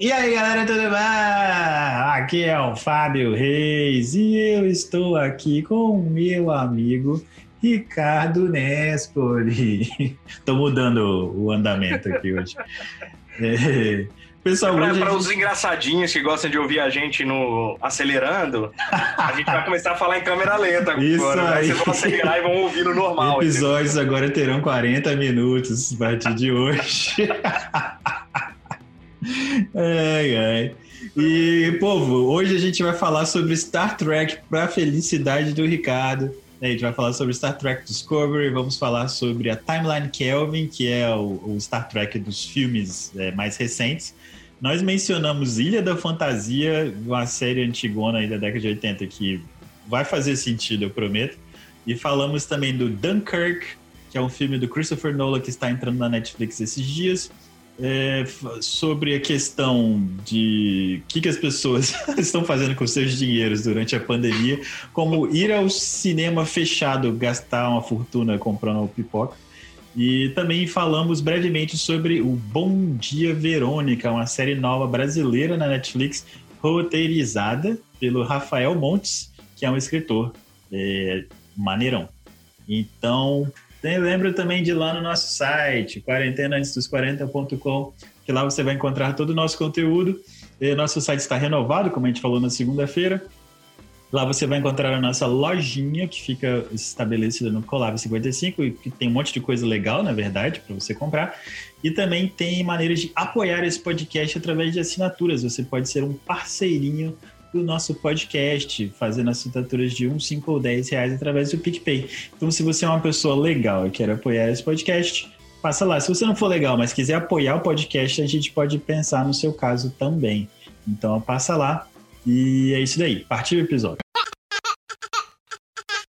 E aí, galera, tudo bem? Aqui é o Fábio Reis e eu estou aqui com o meu amigo Ricardo Nespoli. Estou mudando o andamento aqui hoje. É, pessoal, para, hoje para gente... os engraçadinhos que gostam de ouvir a gente no acelerando, a gente vai começar a falar em câmera lenta Isso agora. Aí. Vocês vão acelerar e vão ouvir no normal. Episódios entendeu? agora terão 40 minutos a partir de hoje. ai, ai. E, povo, hoje a gente vai falar sobre Star Trek para felicidade do Ricardo. A gente vai falar sobre Star Trek Discovery, vamos falar sobre a Timeline Kelvin, que é o, o Star Trek dos filmes é, mais recentes. Nós mencionamos Ilha da Fantasia, uma série antigona da década de 80 que vai fazer sentido, eu prometo. E falamos também do Dunkirk, que é um filme do Christopher Nolan que está entrando na Netflix esses dias é, sobre a questão de o que, que as pessoas estão fazendo com seus dinheiros durante a pandemia, como ir ao cinema fechado, gastar uma fortuna comprando pipoca. E também falamos brevemente sobre o Bom Dia Verônica, uma série nova brasileira na Netflix, roteirizada pelo Rafael Montes, que é um escritor é, maneirão. Então, Lembra também de ir lá no nosso site, quarentenaantesdos40.com, que lá você vai encontrar todo o nosso conteúdo. E nosso site está renovado, como a gente falou na segunda-feira. Lá você vai encontrar a nossa lojinha, que fica estabelecida no Colab 55, e que tem um monte de coisa legal, na verdade, para você comprar. E também tem maneiras de apoiar esse podcast através de assinaturas. Você pode ser um parceirinho do nosso podcast, fazendo assinaturas de 1, 5 ou 10 reais através do PicPay. Então, se você é uma pessoa legal e quer apoiar esse podcast, passa lá. Se você não for legal, mas quiser apoiar o podcast, a gente pode pensar no seu caso também. Então, passa lá. E é isso daí. Partiu o episódio.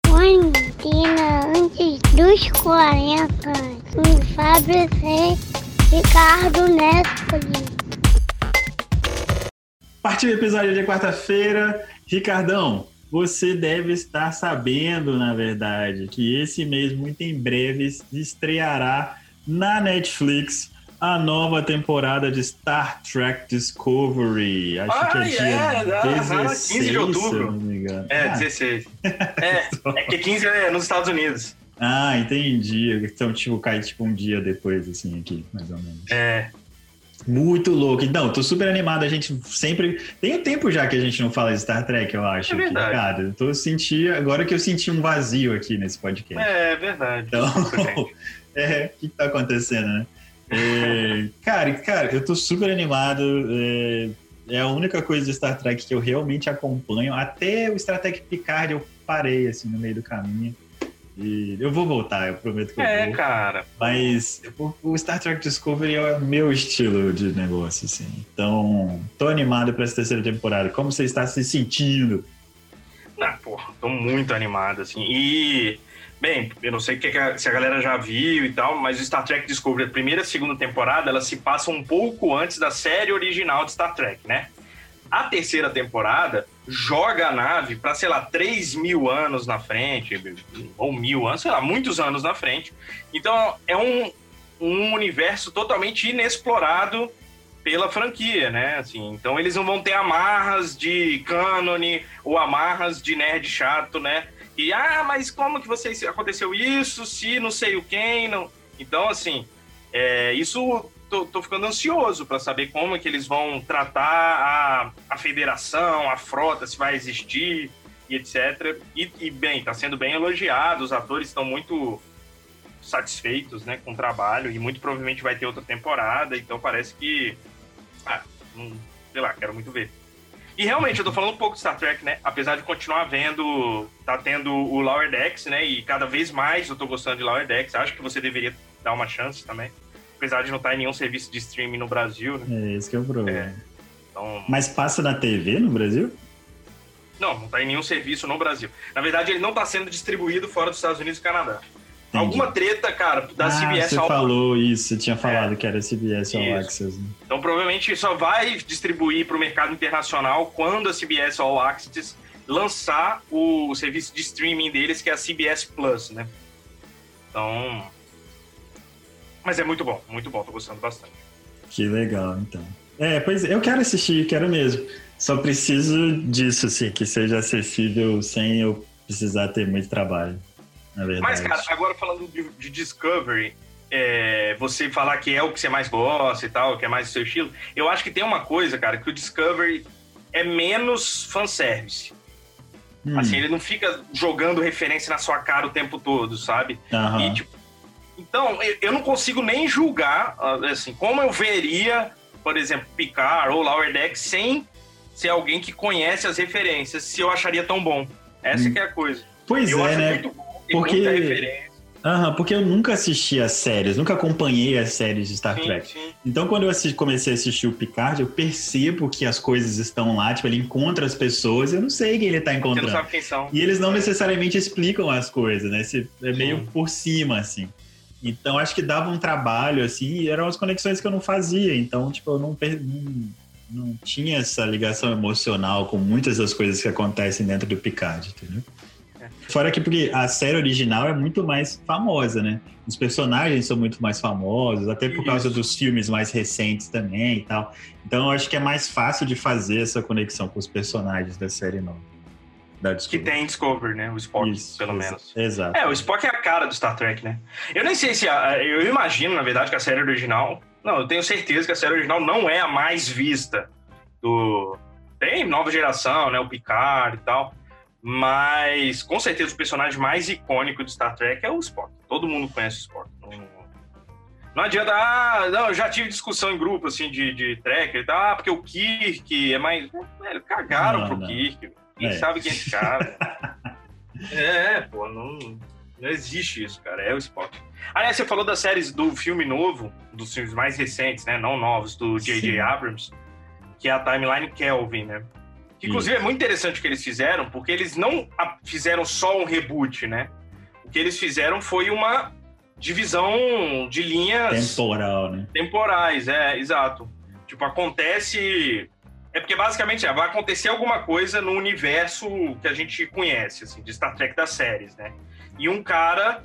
Quarentena antes dos 40. Com Fábio C. Ricardo Nespoli. Partiu o episódio de quarta-feira. Ricardão, você deve estar sabendo, na verdade, que esse mês, muito em breve, estreará na Netflix a nova temporada de Star Trek Discovery. Acho ah, que é dia é, 16, 15 de outubro. não me engano. É, ah. 16. É, é que 15 é nos Estados Unidos. Ah, entendi. Então, tipo, cai tipo um dia depois, assim, aqui, mais ou menos. É. Muito louco. Então, tô super animado. A gente sempre. Tem um tempo já que a gente não fala de Star Trek, eu acho. É verdade. cara, eu tô sentindo. Agora que eu senti um vazio aqui nesse podcast. É, é verdade. Então, é, o que, que tá acontecendo, né? É, cara, cara, eu tô super animado. É, é, a única coisa de Star Trek que eu realmente acompanho. Até o Star Trek Picard eu parei assim no meio do caminho. E eu vou voltar, eu prometo que eu é, vou. É, cara. Mas o, Star Trek Discovery é o meu estilo de negócio, assim. Então, tô animado para essa terceira temporada. Como você está se sentindo? Ah, porra, tô muito animado, assim. E, bem, eu não sei se a galera já viu e tal, mas o Star Trek Discovery, a primeira e a segunda temporada, elas se passam um pouco antes da série original de Star Trek, né? A terceira temporada joga a nave para, sei lá, 3 mil anos na frente, ou mil anos, sei lá, muitos anos na frente. Então é um, um universo totalmente inexplorado pela franquia, né? Assim, então eles não vão ter amarras de cânone ou amarras de nerd chato, né? E ah, mas como que você aconteceu isso? Se não sei o quem, não. Então assim, é, isso tô, tô ficando ansioso para saber como é que eles vão tratar a, a federação, a frota, se vai existir e etc. E, e bem, está sendo bem elogiado, os atores estão muito satisfeitos né, com o trabalho e muito provavelmente vai ter outra temporada, então parece que. Ah, sei lá, quero muito ver. E realmente, eu tô falando um pouco de Star Trek, né? Apesar de continuar vendo, tá tendo o Lower Decks, né? E cada vez mais eu tô gostando de Lower Decks. Acho que você deveria dar uma chance também apesar de não estar em nenhum serviço de streaming no Brasil, né? É, esse que é o problema. É. Então... Mas passa na TV no Brasil? Não, não está em nenhum serviço no Brasil. Na verdade, ele não está sendo distribuído fora dos Estados Unidos e Canadá. Entendi. Alguma treta, cara, da ah, CBS você ao... falou isso, você tinha é. falado é. que era CBS All Access. Né? Então, provavelmente, só vai distribuir para o mercado internacional quando a CBS All Access lançar o serviço de streaming deles, que é a CBS Plus, né? Então, mas é muito bom, muito bom, tô gostando bastante. Que legal, então. É, pois é, eu quero assistir, quero mesmo. Só preciso disso, assim, que seja acessível sem eu precisar ter muito trabalho. Na verdade. Mas, cara, agora falando de, de Discovery, é, você falar que é o que você mais gosta e tal, que é mais o seu estilo, eu acho que tem uma coisa, cara, que o Discovery é menos fanservice. Hum. Assim, ele não fica jogando referência na sua cara o tempo todo, sabe? Uhum. E, tipo, então, eu não consigo nem julgar, assim, como eu veria, por exemplo, Picard ou Lower Deck sem ser alguém que conhece as referências, se eu acharia tão bom. Essa hum. que é a coisa. Pois eu é, né? Bom, Porque... Aham, porque eu nunca assisti as séries, nunca acompanhei as séries de Star sim, Trek. Sim. Então, quando eu assisti, comecei a assistir o Picard, eu percebo que as coisas estão lá, tipo, ele encontra as pessoas, eu não sei quem ele tá encontrando. Você não sabe quem são. E eles não necessariamente explicam as coisas, né? É meio sim. por cima, assim. Então, acho que dava um trabalho, assim, e eram as conexões que eu não fazia. Então, tipo, eu não, não, não tinha essa ligação emocional com muitas das coisas que acontecem dentro do Picard, entendeu? Fora que porque a série original é muito mais famosa, né? Os personagens são muito mais famosos, até por causa dos filmes mais recentes também e tal. Então eu acho que é mais fácil de fazer essa conexão com os personagens da série nova. Da que tem Discovery, né? O Spock, Isso, pelo menos. Exato. É, o Spock é a cara do Star Trek, né? Eu nem sei se. A, eu imagino, na verdade, que a série original. Não, eu tenho certeza que a série original não é a mais vista do. Tem nova geração, né? O Picard e tal. Mas com certeza o personagem mais icônico de Star Trek é o Spock. Todo mundo conhece o Spock. Não, não adianta, ah, não, eu já tive discussão em grupo assim de, de tracker, ah, porque o Kirk é mais. Velho, cagaram não, pro não. Kirk. Quem é. sabe quem é esse cara? é, pô, não, não existe isso, cara. É o Spock. Aliás, você falou das séries do filme novo, dos filmes mais recentes, né? Não novos, do J.J. Abrams, que é a Timeline Kelvin, né? Que, inclusive, é muito interessante o que eles fizeram, porque eles não fizeram só um reboot, né? O que eles fizeram foi uma divisão de linhas... Temporal, né? Temporais, é, exato. Tipo, acontece... É porque, basicamente, é, vai acontecer alguma coisa no universo que a gente conhece, assim, de Star Trek das séries, né? E um cara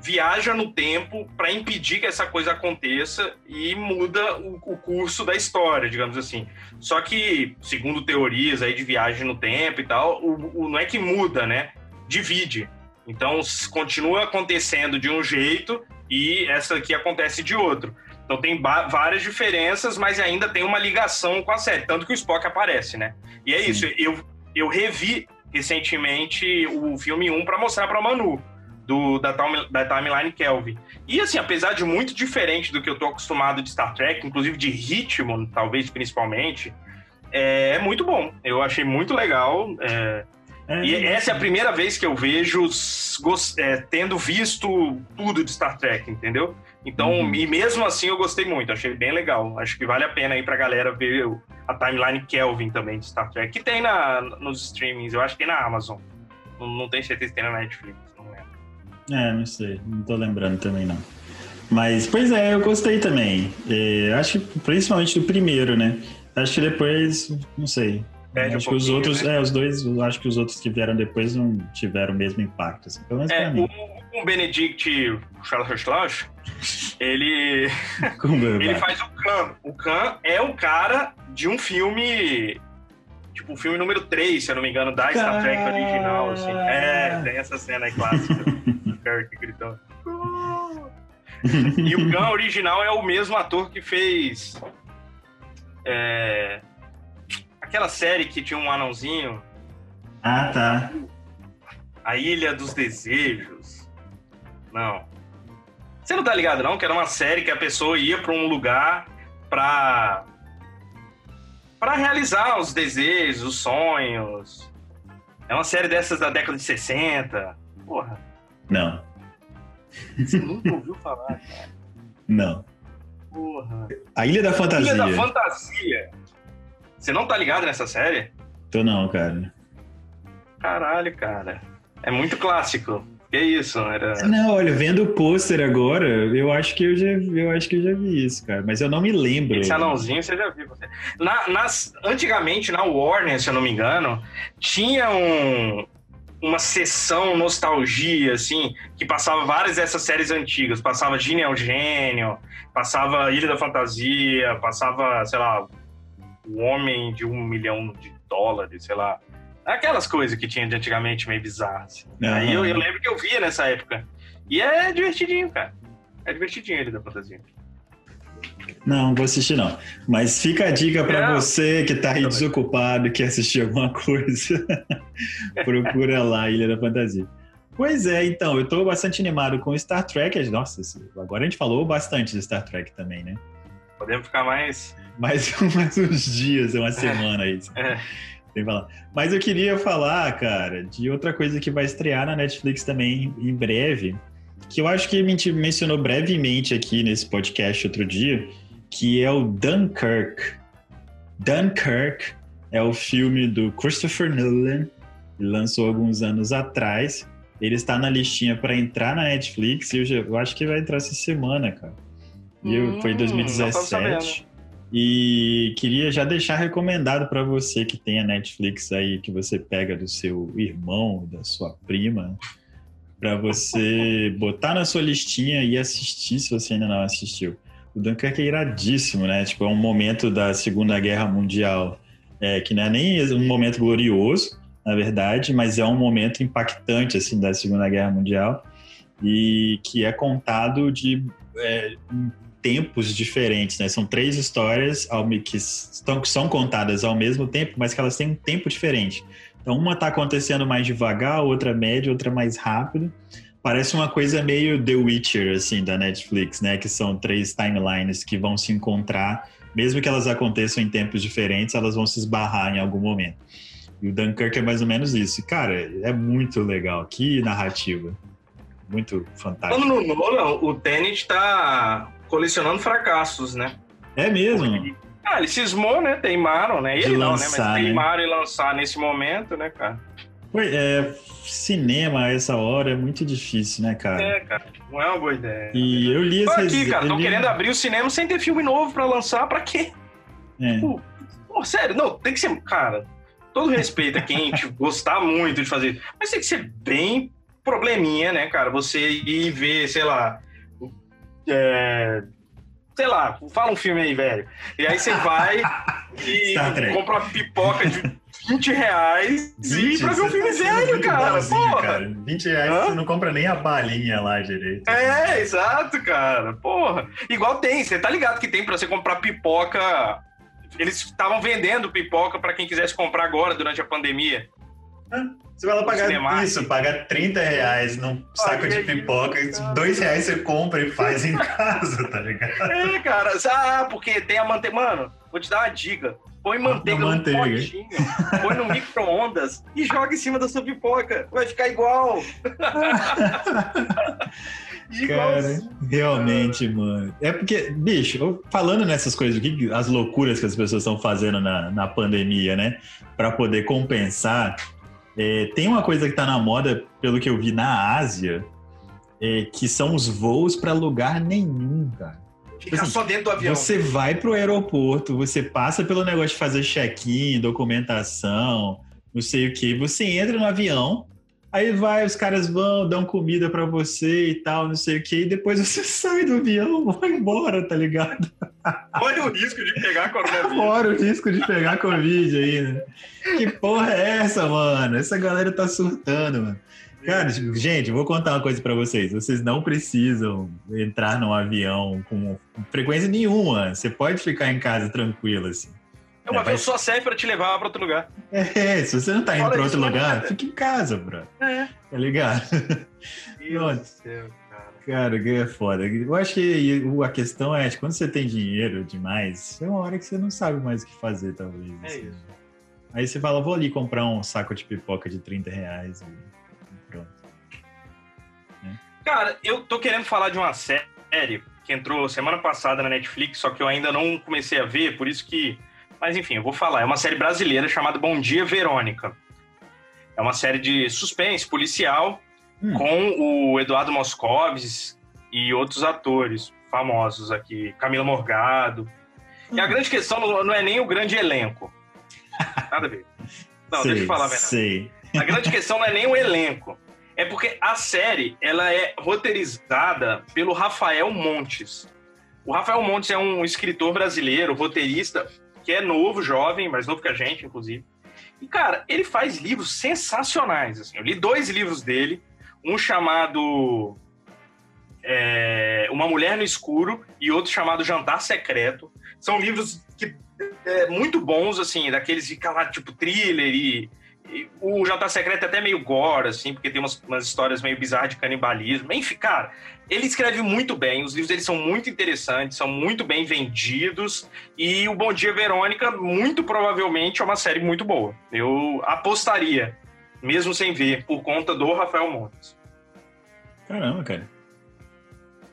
viaja no tempo para impedir que essa coisa aconteça e muda o, o, curso da história, digamos assim. Só que, segundo teorias aí de viagem no tempo e tal, o, o, não é que muda, né? Divide. Então, continua acontecendo de um jeito e essa aqui acontece de outro. Então tem várias diferenças, mas ainda tem uma ligação com a série, tanto que o Spock aparece, né? E é Sim. isso, eu, eu revi recentemente o filme 1 para mostrar para Manu do, da, da timeline Kelvin. E assim, apesar de muito diferente do que eu tô acostumado de Star Trek, inclusive de ritmo, talvez principalmente, é, é muito bom. Eu achei muito legal. É, é, e essa é a primeira vez que eu vejo é, tendo visto tudo de Star Trek, entendeu? Então, uhum. e mesmo assim eu gostei muito, achei bem legal. Acho que vale a pena aí pra galera ver a timeline Kelvin também de Star Trek, que tem na, nos streamings, eu acho que tem na Amazon. Não, não tenho certeza se tem na Netflix. É, não sei, não tô lembrando também não. Mas, pois é, eu gostei também. É, acho que principalmente do primeiro, né? Acho que depois, não sei. Perde acho um que os outros, né? é, os dois, acho que os outros que vieram depois não tiveram o mesmo impacto, assim, pelo menos é, pra mim. O, o Benedict Charles ele, ele faz o Khan. O Khan é o cara de um filme tipo o filme número 3, se eu não me engano, da Star Trek original, assim. É, tem essa cena aí clássica. Kirk gritando. e o Gun original é o mesmo ator que fez. É, aquela série que tinha um anãozinho. Ah, tá. A Ilha dos Desejos. Não. Você não tá ligado, não? Que era uma série que a pessoa ia pra um lugar pra. pra realizar os desejos, os sonhos. É uma série dessas da década de 60. Porra. Não. Você nunca ouviu falar, cara? Não. Porra. A Ilha da Fantasia. Ilha da Fantasia. Você não tá ligado nessa série? Tô não, cara. Caralho, cara. É muito clássico. Que isso, era... Não, olha, vendo o pôster agora, eu acho que eu já, eu acho que eu já vi isso, cara. Mas eu não me lembro. Esse anãozinho você já viu. Na, nas, antigamente, na Warner, se eu não me engano, tinha um, uma sessão nostalgia, assim, que passava várias dessas séries antigas. Passava Gene é Gênio, passava Ilha da Fantasia, passava, sei lá, o homem de um milhão de dólares, sei lá. Aquelas coisas que tinha de antigamente meio bizarras. Uhum. Aí eu, eu, lembro que eu via nessa época. E é divertidinho, cara. É divertidinho ele da fantasia. Não, vou assistir não. Mas fica a dica para você que tá aí desocupado, quer assistir alguma coisa. Procura lá Ilha da Fantasia. Pois é, então, eu tô bastante animado com Star Trek. Nossa, agora a gente falou bastante de Star Trek também, né? Podemos ficar mais. Mais, mais uns dias, uma semana aí. É. Mas eu queria falar, cara, de outra coisa que vai estrear na Netflix também em breve, que eu acho que a gente mencionou brevemente aqui nesse podcast outro dia, que é o Dunkirk. Dunkirk é o filme do Christopher Nolan, ele lançou alguns anos atrás. Ele está na listinha para entrar na Netflix e eu, já, eu, acho que vai entrar essa semana, cara. E hum, foi em 2017. E queria já deixar recomendado para você que tem a Netflix aí, que você pega do seu irmão, da sua prima, para você botar na sua listinha e assistir se você ainda não assistiu. O Dunkirk é iradíssimo, né? Tipo, é um momento da Segunda Guerra Mundial é, que não é nem um momento glorioso, na verdade, mas é um momento impactante, assim, da Segunda Guerra Mundial e que é contado de é, tempos diferentes, né? São três histórias que, estão, que são contadas ao mesmo tempo, mas que elas têm um tempo diferente. Então, uma está acontecendo mais devagar, outra média, outra mais rápido. Parece uma coisa meio The Witcher, assim, da Netflix, né? Que são três timelines que vão se encontrar, mesmo que elas aconteçam em tempos diferentes, elas vão se esbarrar em algum momento. E o Dunkirk é mais ou menos isso. Cara, é muito legal. Que narrativa. Muito fantástico. Falando no Nolan, o Tenet tá colecionando fracassos, né? É mesmo? ah, ele cismou, né? Teimaram, né? Ele não, né? Mas né? teimaram né? e lançar nesse momento, né, cara? Foi, é, cinema a essa hora é muito difícil, né, cara? É, cara, não é uma boa ideia. E eu li esse aqui, cara, tô li... querendo abrir o cinema sem ter filme novo pra lançar, pra quê? É. Tipo, pô, sério, não, tem que ser, cara, todo respeito a quem tipo, gostar muito de fazer, mas tem que ser bem probleminha, né, cara? Você ir ver, sei lá, é, sei lá, fala um filme aí, velho. E aí você vai e compra uma pipoca de 20 reais 20? e pra ver um filme velho, cara. Porra. cara. 20 reais Hã? você não compra nem a balinha lá direito. É, exato, cara. Porra. Igual tem, você tá ligado que tem pra você comprar pipoca. Eles estavam vendendo pipoca para quem quisesse comprar agora durante a pandemia. Você vai lá pagar isso, paga 30 reais num saco de pipoca, dois reais você compra e faz em casa, tá ligado? É, cara, ah, porque tem a manteiga. Mano, vou te dar uma dica. Põe manteiga, manteiga. no potinho, põe no micro-ondas e joga em cima da sua pipoca. Vai ficar igual. Cara, realmente, mano. É porque, bicho, falando nessas coisas aqui, as loucuras que as pessoas estão fazendo na, na pandemia, né? Para poder compensar é, tem uma coisa que está na moda, pelo que eu vi na Ásia, é, que são os voos para lugar nenhum, cara. Tipo assim, só dentro do avião. Você vai pro aeroporto, você passa pelo negócio de fazer check-in, documentação, não sei o que. Você entra no avião, aí vai, os caras vão, dão comida para você e tal, não sei o que, e depois você sai do avião, vai embora, tá ligado? Olha o risco de pegar coronavírus. Fora o risco de pegar Covid aí, né? Que porra é essa, mano? Essa galera tá surtando, mano. Cara, gente, vou contar uma coisa para vocês. Vocês não precisam entrar num avião com frequência nenhuma. Você pode ficar em casa tranquilo, assim. É, uma é, avião só serve pra te levar pra outro lugar. É, se você não tá indo Fala pra outro lugar, fica em casa, bro. É. Tá ligado? Deus do céu. Cara, que é foda. Eu acho que a questão é, quando você tem dinheiro demais, é uma hora que você não sabe mais o que fazer, talvez. É assim. isso. Aí você fala, vou ali comprar um saco de pipoca de 30 reais e pronto. É. Cara, eu tô querendo falar de uma série que entrou semana passada na Netflix, só que eu ainda não comecei a ver, por isso que. Mas enfim, eu vou falar. É uma série brasileira chamada Bom Dia Verônica. É uma série de suspense policial hum. com o Eduardo Moscovis e outros atores famosos aqui, Camila Morgado. Hum. E a hum. grande questão não é nem o grande elenco. Nada a ver. Não, sei, deixa eu falar a verdade. Sei. A grande questão não é nem o elenco. É porque a série ela é roteirizada pelo Rafael Montes. O Rafael Montes é um escritor brasileiro, roteirista, que é novo, jovem, mais novo que a gente, inclusive. E, cara, ele faz livros sensacionais. Assim. Eu li dois livros dele, um chamado é, Uma Mulher no Escuro e outro chamado Jantar Secreto. São livros que é, muito bons, assim, daqueles de lá, tipo thriller e, e, o Jantar Secreto é até meio gore, assim, porque tem umas, umas histórias meio bizarras de canibalismo. Enfim, cara, ele escreve muito bem, os livros dele são muito interessantes, são muito bem vendidos, e o Bom Dia Verônica, muito provavelmente, é uma série muito boa. Eu apostaria, mesmo sem ver, por conta do Rafael Montes. Caramba, cara.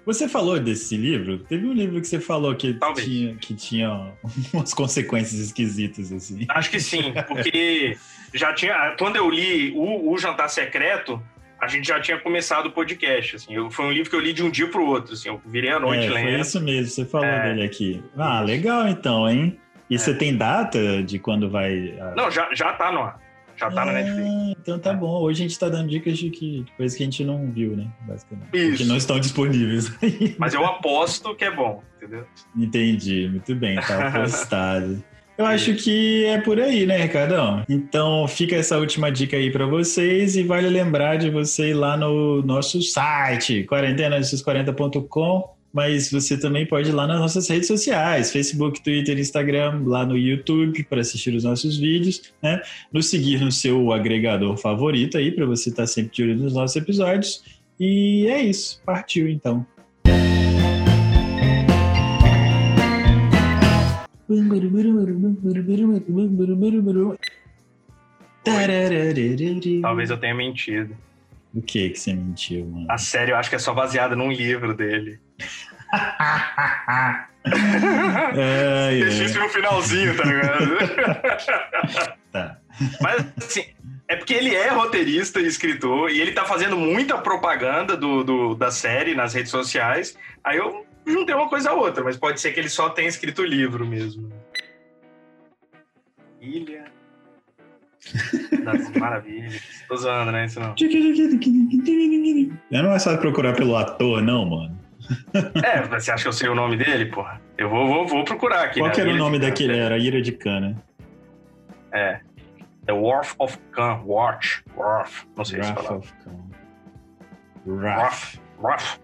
Você falou desse livro? Teve um livro que você falou que tinha, que tinha umas consequências esquisitas, assim. Acho que sim, porque já tinha. Quando eu li o, o Jantar Secreto, a gente já tinha começado o podcast, assim. Eu, foi um livro que eu li de um dia para o outro, assim. Eu virei a noite é, lendo. Foi isso mesmo, você falou é, dele aqui. Ah, legal então, hein? E é. você tem data de quando vai. Não, já, já tá no ar. Já tá ah, na Netflix. Então tá é. bom. Hoje a gente tá dando dicas de que coisas que a gente não viu, né? Basicamente. Isso. Que não estão disponíveis. Mas eu aposto que é bom, entendeu? Entendi, muito bem, tá apostado. Eu acho que é por aí, né, Ricardão? Então fica essa última dica aí para vocês e vale lembrar de você ir lá no nosso site, quarentenanesses40.com mas você também pode ir lá nas nossas redes sociais, Facebook, Twitter, Instagram, lá no YouTube para assistir os nossos vídeos, né? Nos seguir no seu agregador favorito aí para você estar tá sempre de olho nos nossos episódios. E é isso, partiu então. Talvez eu tenha mentido. O que que você mentiu, mano? A série eu acho que é só baseada num livro dele. é, Deixa isso no finalzinho, tá ligado? tá. Mas assim, é porque ele é roteirista e escritor e ele tá fazendo muita propaganda do, do, da série nas redes sociais. Aí eu juntei uma coisa a outra, mas pode ser que ele só tenha escrito o livro mesmo. Ilha das Maravilhas. Tô zoando, né? Isso não. É não é só procurar pelo ator, não, mano. É, você acha que eu sei o nome dele, porra? Eu vou, vou, vou procurar aqui. Qual né? que era o nome daquele? Era Ira de Cana. É. The Wharf of Khan. Watch. Wharf. Não sei Wrath se fala. of Khan. Wrath. Wrath.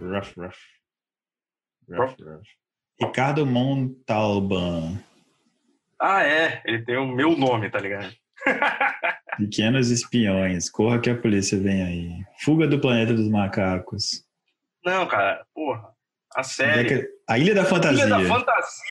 Wrath. Wrath. Wrath. Ricardo Montalban. Ah, é. Ele tem o meu nome, tá ligado? Pequenos espiões. Corra que a polícia vem aí. Fuga do planeta dos macacos. Não, cara. Porra. A série. A Ilha da Fantasia. Ilha da Fantasia.